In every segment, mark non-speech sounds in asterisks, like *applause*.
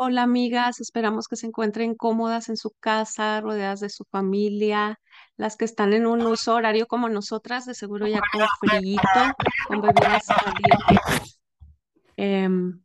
Hola amigas, esperamos que se encuentren cómodas en su casa, rodeadas de su familia, las que están en un uso horario como nosotras, de seguro ya con frío, con bebidas calientes. Em,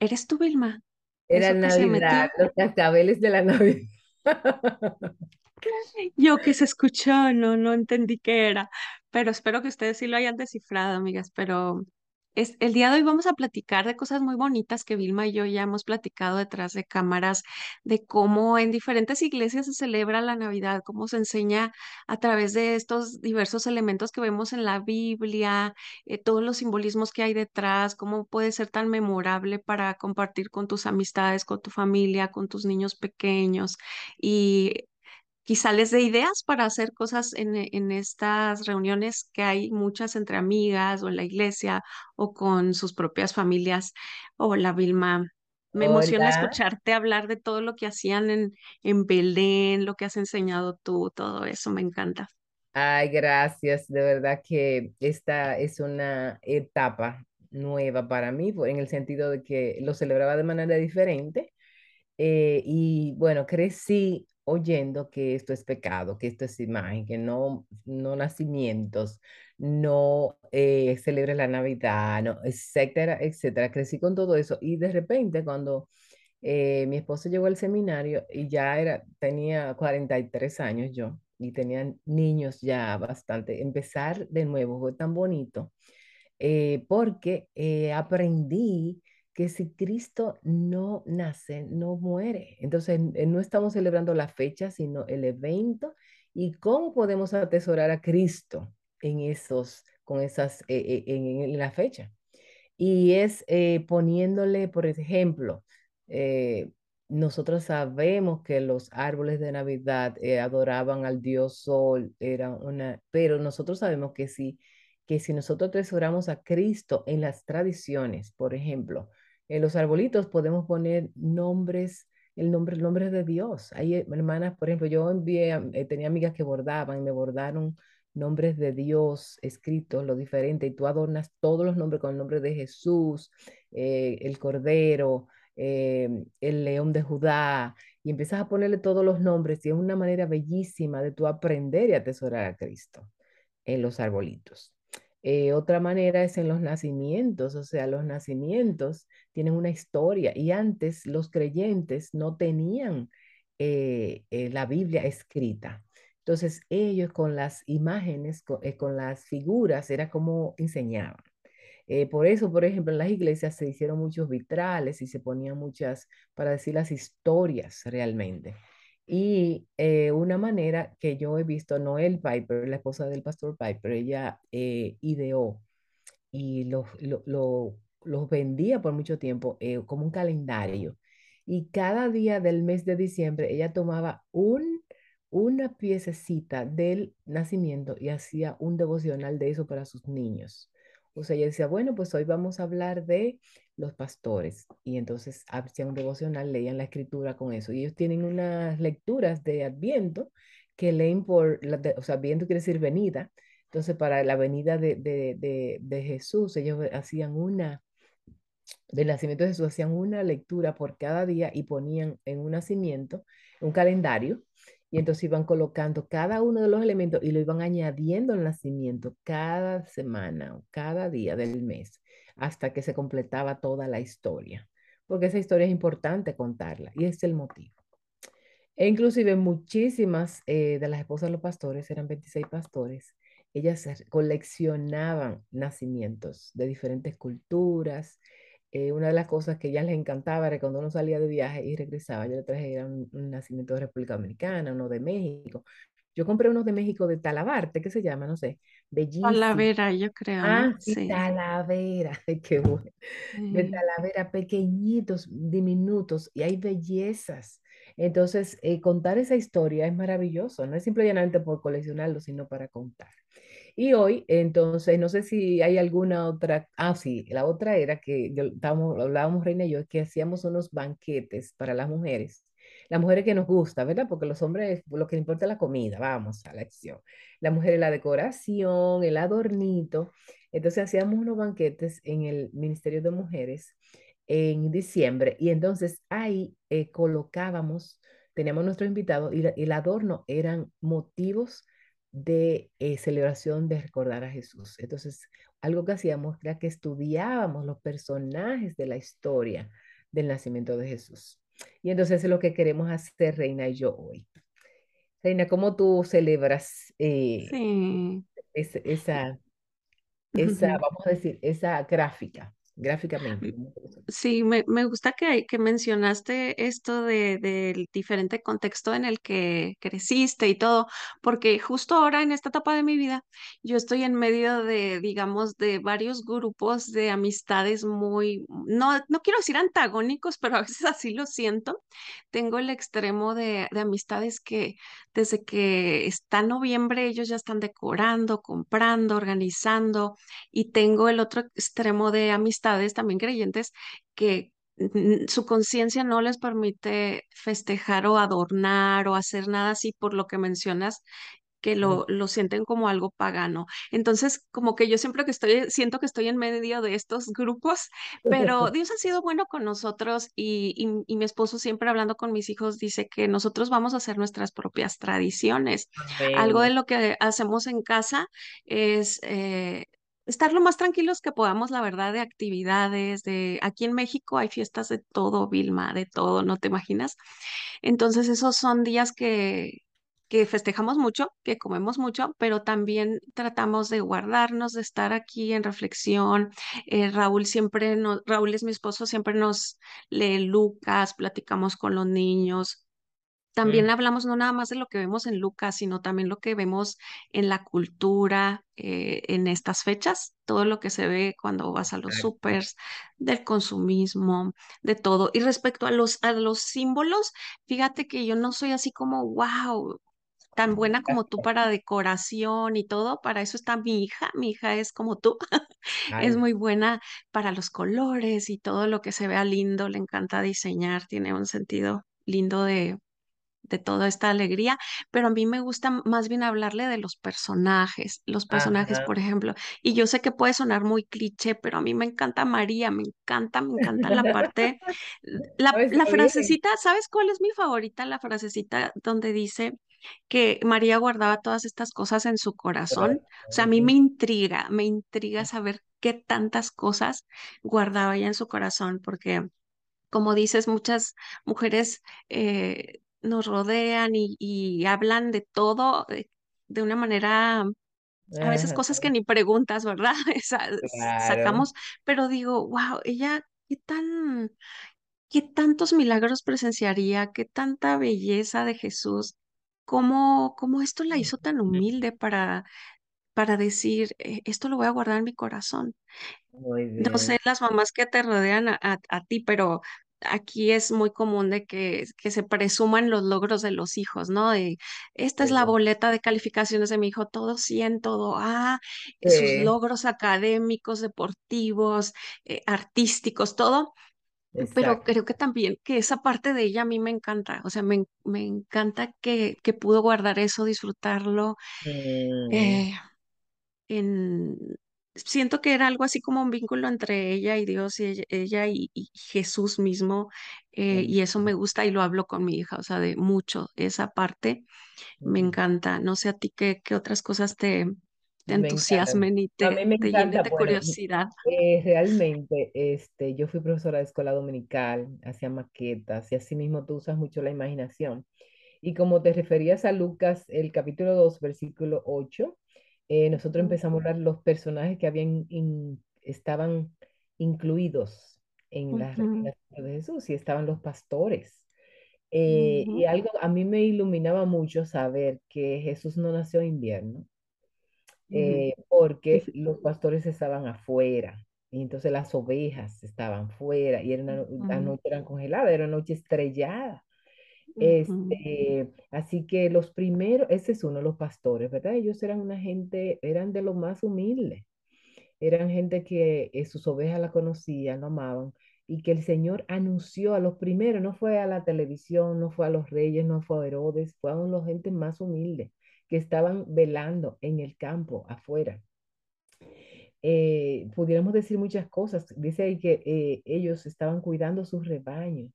¿eres tú, Vilma? Era Navidad, los cascabeles de la Navidad. *laughs* Yo que se escuchó, no, no entendí qué era, pero espero que ustedes sí lo hayan descifrado, amigas. Pero es, el día de hoy vamos a platicar de cosas muy bonitas que Vilma y yo ya hemos platicado detrás de cámaras, de cómo en diferentes iglesias se celebra la Navidad, cómo se enseña a través de estos diversos elementos que vemos en la Biblia, eh, todos los simbolismos que hay detrás, cómo puede ser tan memorable para compartir con tus amistades, con tu familia, con tus niños pequeños. Y quizá les dé ideas para hacer cosas en, e- en estas reuniones que hay muchas entre amigas o en la iglesia o con sus propias familias. Hola, Vilma. Me emociona Hola. escucharte hablar de todo lo que hacían en, en Belén, lo que has enseñado tú, todo eso, me encanta. Ay, gracias. De verdad que esta es una etapa nueva para mí, en el sentido de que lo celebraba de manera diferente. eh, y bueno, crecí oyendo que esto es pecado, que esto es imagen, que no, no nacimientos, no eh, celebres la Navidad, no, etcétera, etcétera. Crecí con todo eso y de repente cuando eh, mi esposo llegó al seminario y ya era, tenía 43 años yo y tenía niños ya bastante. Empezar de nuevo fue tan bonito eh, porque eh, aprendí que si Cristo no nace, no muere. Entonces, eh, no estamos celebrando la fecha, sino el evento y cómo podemos atesorar a Cristo en esos, con esas, eh, eh, en, en la fecha. Y es poniéndole, por ejemplo, nosotros sabemos que los árboles de Navidad adoraban al dios Sol, era una, pero nosotros sabemos que si, que si nosotros atesoramos a Cristo en las tradiciones, por ejemplo, en los arbolitos podemos poner nombres, el nombre, el de Dios. Hay eh, hermanas, por ejemplo, yo envié, eh, tenía amigas que bordaban y me bordaron nombres de Dios escritos, lo diferente, y tú adornas todos los nombres con el nombre de Jesús, eh, el Cordero, eh, el León de Judá, y empiezas a ponerle todos los nombres, y es una manera bellísima de tú aprender y atesorar a Cristo en los arbolitos. Eh, otra manera es en los nacimientos, o sea, los nacimientos tienen una historia y antes los creyentes no tenían eh, eh, la Biblia escrita. Entonces ellos con las imágenes, con, con las figuras, era como enseñaban. Por eso, por ejemplo, en las iglesias se hicieron muchos vitrales y se ponían muchas, para decir las historias realmente. Y eh, una manera que yo he visto, Noel Piper, la esposa del pastor Piper, ella eh, ideó y los lo, lo- los vendía por mucho tiempo eh, como un calendario. Y cada día del mes de diciembre ella tomaba un, una piececita del nacimiento y hacía un devocional de eso para sus niños. O sea, ella decía, bueno, pues hoy vamos a hablar de los pastores. Y entonces hacían un devocional, leían la escritura con eso. Y ellos tienen unas lecturas de Adviento que leen por, la de- o sea, Adviento quiere decir venida. Entonces, para la venida de, de, de, Jesús, ellos hacían una, del nacimiento de Jesús, hacían una lectura por cada día y ponían en un nacimiento un calendario y entonces iban colocando cada uno de los elementos y lo iban añadiendo al nacimiento cada semana o cada día del mes hasta que se completaba toda la historia, porque esa historia es importante contarla y es el motivo. E inclusive muchísimas eh, de las esposas de los pastores, eran 26 pastores, ellas coleccionaban nacimientos de diferentes culturas. Eh, una de las cosas que a ellas les encantaba era cuando uno salía de viaje y regresaba, yo le traje un, un nacimiento de República Dominicana, uno de México. Yo compré unos de México de Talabarte, ¿qué se llama? No sé, bellísimo. Talavera, yo creo. Ah, sí, Sí. Talavera, *laughs* qué bueno de Talavera, pequeñitos, diminutos, y hay bellezas. Entonces, eh, contar esa historia es maravilloso, no es simplemente por coleccionarlo, sino para contar. Y hoy, entonces, no sé si hay alguna otra, ah, sí, la otra era que yo, estábamos, hablábamos Reina y yo, que hacíamos unos banquetes para las mujeres, las mujeres que nos gusta, ¿verdad? Porque los hombres, lo que importa es la comida, vamos a la acción. La mujer, la decoración, el adornito. Entonces hacíamos unos banquetes en el Ministerio de Mujeres en diciembre y entonces ahí eh, colocábamos, teníamos nuestro invitado y el adorno eran motivos de eh, celebración de recordar a Jesús. Entonces, algo que hacíamos era que estudiábamos los personajes de la historia del nacimiento de Jesús. Y entonces es lo que queremos hacer, Reina y yo hoy. Reina, ¿cómo tú celebras eh, Sí. esa, esa, vamos a decir, esa gráfica, gráficamente? Sí, me, me gusta que, que mencionaste esto de, del diferente contexto en el que creciste y todo, porque justo ahora en esta etapa de mi vida, yo estoy en medio de, digamos, de varios grupos de amistades muy, no, no quiero decir antagónicos, pero a veces así lo siento. Tengo el extremo de, de amistades que desde que está noviembre ellos ya están decorando, comprando, organizando, y tengo el otro extremo de amistades también creyentes que mm, su conciencia no les permite festejar o adornar o hacer nada así por lo que mencionas, que lo, lo sienten como algo pagano. Entonces, como que yo siempre que estoy, siento que estoy en medio de estos grupos, pero *laughs* Dios ha sido bueno con nosotros y, y, y mi esposo siempre hablando con mis hijos dice que nosotros vamos a hacer nuestras propias tradiciones. Algo de lo que hacemos en casa es... eh, Estar lo más tranquilos que podamos, la verdad, de actividades, de aquí en México hay fiestas de todo, Vilma, de todo, ¿no te imaginas? Entonces, esos son días que, que festejamos mucho, que comemos mucho, pero también tratamos de guardarnos, de estar aquí en reflexión. Eh, Raúl siempre nos, Raúl es mi esposo, siempre nos lee Lucas, platicamos con los niños. También hablamos no nada más de lo que vemos en Lucas, sino también lo que vemos en la cultura, eh, en estas fechas, todo lo que se ve cuando vas a los exacto. supers, del consumismo, de todo. Y respecto a los, a los símbolos, fíjate que yo no soy así como, wow, tan buena como tú para decoración y todo, para eso está mi hija, mi hija es como tú, *laughs* es muy buena para los colores y todo lo que se vea lindo, le encanta diseñar, tiene un sentido lindo de de toda esta alegría, pero a mí me gusta más bien hablarle de los personajes, los personajes, ajá. por ejemplo, y yo sé que puede sonar muy cliché, pero a mí me encanta María, me encanta, me encanta la parte, *laughs* la, la frasecita, ¿sabes cuál es mi favorita? La frasecita donde dice que María guardaba todas estas cosas en su corazón, o sea, a mí me intriga, me intriga saber qué tantas cosas guardaba ella en su corazón, porque como dices, muchas mujeres eh, nos rodean y, y hablan de todo eh, de una manera, a veces cosas que ni preguntas, ¿verdad? *laughs* Esa- claro. sacamos, pero digo, wow, ella, qué tan, qué tantos milagros presenciaría, qué tanta belleza de Jesús, cómo, cómo esto la hizo tan humilde para, para decir, "Eh, esto lo voy a guardar en mi corazón. No sé las mamás que te rodean a, a- a ti, pero aquí es muy común de que, que se presuman los logros de los hijos, ¿no? De, esta es la boleta de calificaciones de mi hijo, todo 100, todo A, sus sí, logros académicos, deportivos, eh, artísticos, todo. Pero creo que también que esa parte de ella a mí me encanta, o sea, me, me encanta que, que pudo guardar eso, disfrutarlo. Mm, eh, en, siento que era algo así como un vínculo entre ella y Dios y ella, ella y, y Jesús mismo, eh, mm, y eso me gusta y lo hablo con mi hija, o sea, de mucho, esa parte me encanta. No sé a ti qué, qué otras cosas te, te Me encanta. entusiasmen y A mí te, me te llenen de bueno, curiosidad. eh, realmente este, yo fui profesora de escuela dominical, hacía maquetas y así mismo tú usas mucho la imaginación. Y como te referías a Lucas, el capítulo 2 versículo 8 eh, nosotros empezamos a hablar los personajes que habían in- estaban incluidos en la, en ujú, la figura de Jesús y estaban los pastores. Eh, y ujú, algo a mí me iluminaba mucho saber que Jesús no nació en invierno, eh, porque los pastores estaban afuera. Y entonces las ovejas estaban fuera y era una, la ujú, noche era una noche estrellada. Este, así que los primeros, ese es uno de los pastores, ¿verdad? Ellos eran una gente, eran de lo más humilde, eran gente que eh, sus ovejas la conocían, lo amaban, y que el Señor anunció a los primeros, no fue a la televisión, no fue a los reyes, no fue a Herodes, fue a la gente más humilde, que estaban velando en el campo, afuera. eh, pudiéramos decir muchas cosas. Dice ahí que eh, ellos estaban cuidando su rebaño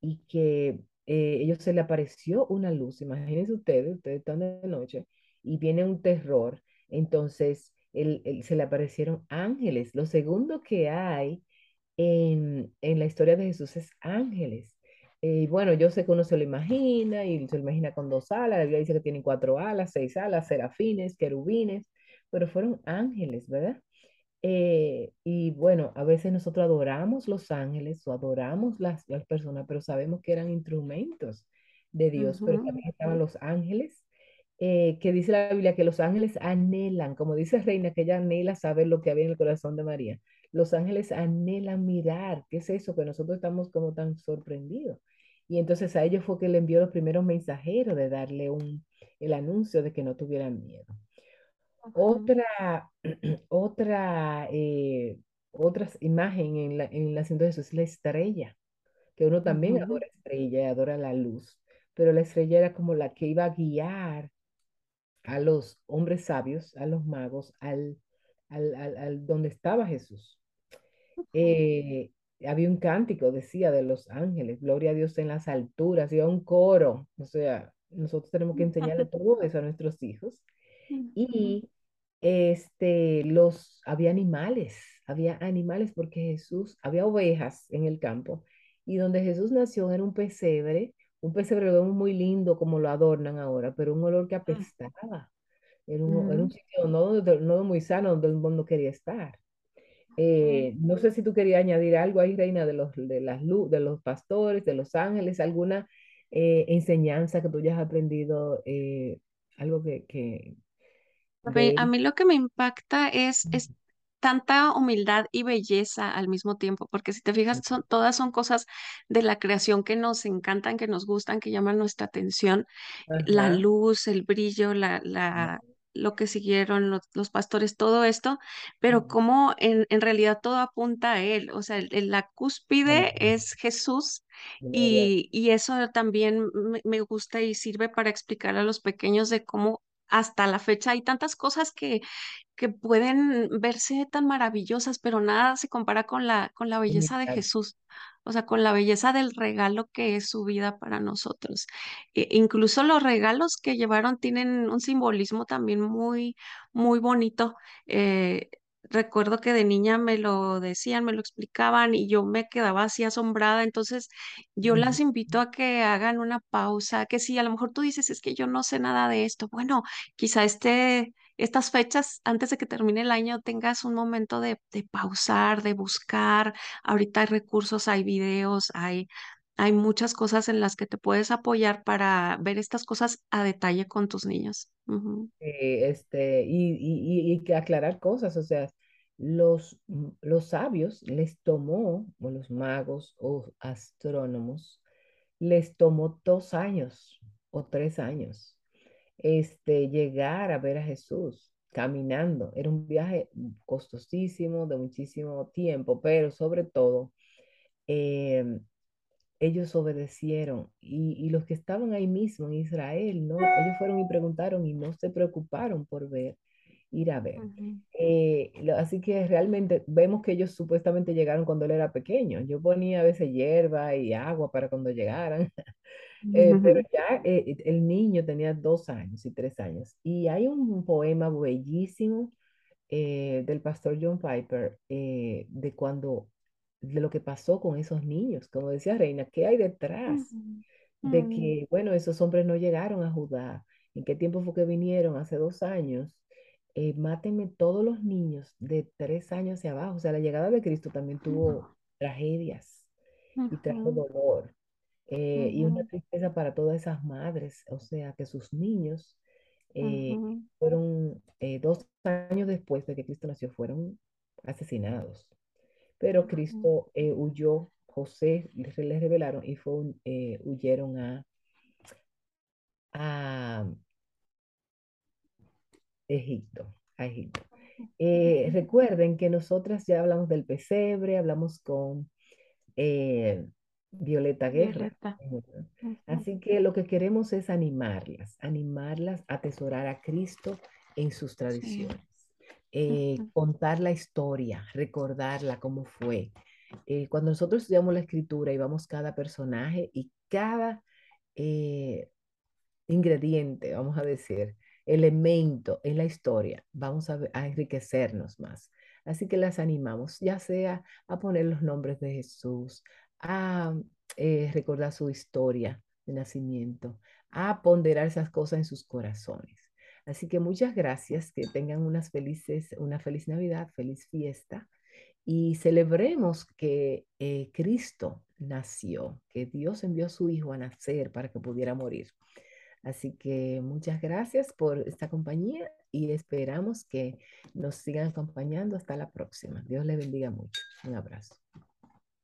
y que eh, ellos se le apareció una luz. Imagínense ustedes, ustedes están de noche y viene un terror. Entonces, él- él- se le aparecieron ángeles. Lo segundo que hay en, en la historia de Jesús es ángeles. Eh, bueno, yo sé que uno se lo imagina y se lo imagina con dos alas. La Biblia dice que tienen cuatro alas, seis alas, serafines, querubines, pero fueron ángeles, ¿verdad? Eh, y bueno, a veces nosotros adoramos los ángeles o adoramos las, las personas, pero sabemos que eran instrumentos de Dios, pero también estaban los ángeles, eh, que dice la Biblia que los ángeles anhelan, como dice Reina, que ella anhela saber lo que había en el corazón de María. Los ángeles anhelan mirar, ¿qué es eso? Que nosotros estamos como tan sorprendidos. Y entonces a ellos fue que le envió los primeros mensajeros de darle un, el anuncio de que no tuvieran miedo. Otra, *clears throat* otra, eh, otra imagen en la, en nacimiento de Jesús es la estrella, que uno también ujú, adora estrella y adora la luz, pero la estrella era como la que iba a guiar a los hombres sabios, a los magos, al, al, al, al donde estaba Jesús. Eh, había un cántico, decía, de los ángeles, gloria a Dios en las alturas, y un coro, o sea, nosotros tenemos que enseñarle todo eso a nuestros hijos y este, los, había animales, había animales porque Jesús, había ovejas en el campo. Y donde Jesús nació era un pesebre, un pesebre lo vemos muy lindo como lo adornan ahora, pero un olor que apestaba. Era un, era un sitio no, no muy sano donde el mundo quería estar. Eh, no sé si tú querías añadir algo ahí, Reina, de los, de las, de los pastores, de los ángeles, alguna eh, enseñanza que tú hayas aprendido, eh, algo que, que A mí, de a mí lo que me impacta es, es tanta humildad y belleza al mismo tiempo, porque si te fijas, son, todas son cosas de la creación que nos encantan, que nos gustan, que llaman nuestra atención. La Ajá. luz, el brillo, la, la, lo que siguieron los, los pastores, todo esto, pero como en, en realidad todo apunta a Él, o sea, el- el- la cúspide es Jesús. Y, y eso también me, me gusta y sirve para explicar a los pequeños de cómo hasta la fecha hay tantas cosas que, que pueden verse tan maravillosas, pero nada se compara con la, con la belleza de. Jesús, o sea, con la belleza del regalo que es su vida para nosotros. E- incluso los regalos que llevaron tienen un simbolismo también muy, muy bonito. Eh, recuerdo que de niña me lo decían, me lo explicaban y yo me quedaba así asombrada. Entonces, yo las invito a que hagan una pausa, que si a lo mejor tú dices, es que yo no sé nada de esto, bueno, quizá este estas fechas, antes de que termine el año, tengas un momento de, pausar, de buscar. Ahorita hay recursos, hay videos, hay, hay muchas cosas en las que te puedes apoyar para ver estas cosas a detalle con tus niños. Eh, este, y, y, y- aclarar cosas, o sea, los, mm, los sabios les tomó, o los magos o astrónomos, les tomó dos años o tres años este, llegar a ver a Jesús caminando. Era un viaje costosísimo, de muchísimo tiempo, pero sobre todo, em, ellos obedecieron y, y los que estaban ahí mismo en Israel, ¿no? Ellos fueron y preguntaron y no se preocuparon por ver, ir a ver. Eh, lo- así que realmente vemos que ellos supuestamente llegaron cuando él era pequeño. Yo ponía a veces hierba y agua para cuando llegaran. *laughs* Eh, pero ya eh, el niño tenía dos años y tres años. Y hay un poema bellísimo eh, del pastor John Piper de cuando, de lo que pasó con esos niños. Como decía Reina, ¿qué hay detrás de que, bueno, esos hombres no llegaron a Judá? ¿En qué tiempo fue que vinieron? Hace dos años. Mátenme todos los niños de tres años hacia abajo. O sea, la llegada de Cristo también tuvo tragedias y trajo dolor eh, y una tristeza para todas esas madres, o sea, que sus niños eh, fueron eh, dos años después de que Cristo nació, fueron asesinados. Pero Cristo eh, huyó, José les, les revelaron y fue, huyeron a, a Egipto, a Egipto. Eh, recuerden que nosotras ya hablamos del pesebre, hablamos con eh, Violeta Guerra. Violeta. Así que lo que queremos es animarlas, animarlas a atesorar a Cristo en sus Sí. tradiciones. eh, Ujú, contar la historia, recordarla, cómo fue. Eh, cuando nosotros estudiamos la escritura y vamos cada personaje y cada eh, ingrediente, vamos a decir, elemento en la historia, vamos a enriquecernos más. Así que las animamos, ya sea a poner los nombres de Jesús, a eh, recordar su historia de nacimiento, a ponderar esas cosas en sus corazones. Así que muchas gracias, que tengan unas felices, una feliz Navidad, feliz fiesta y celebremos que eh, Cristo nació, que Dios envió a su Hijo a nacer para que pudiera morir. Así que muchas gracias por esta compañía y esperamos que nos sigan acompañando hasta la próxima. Dios le bendiga mucho. Un abrazo.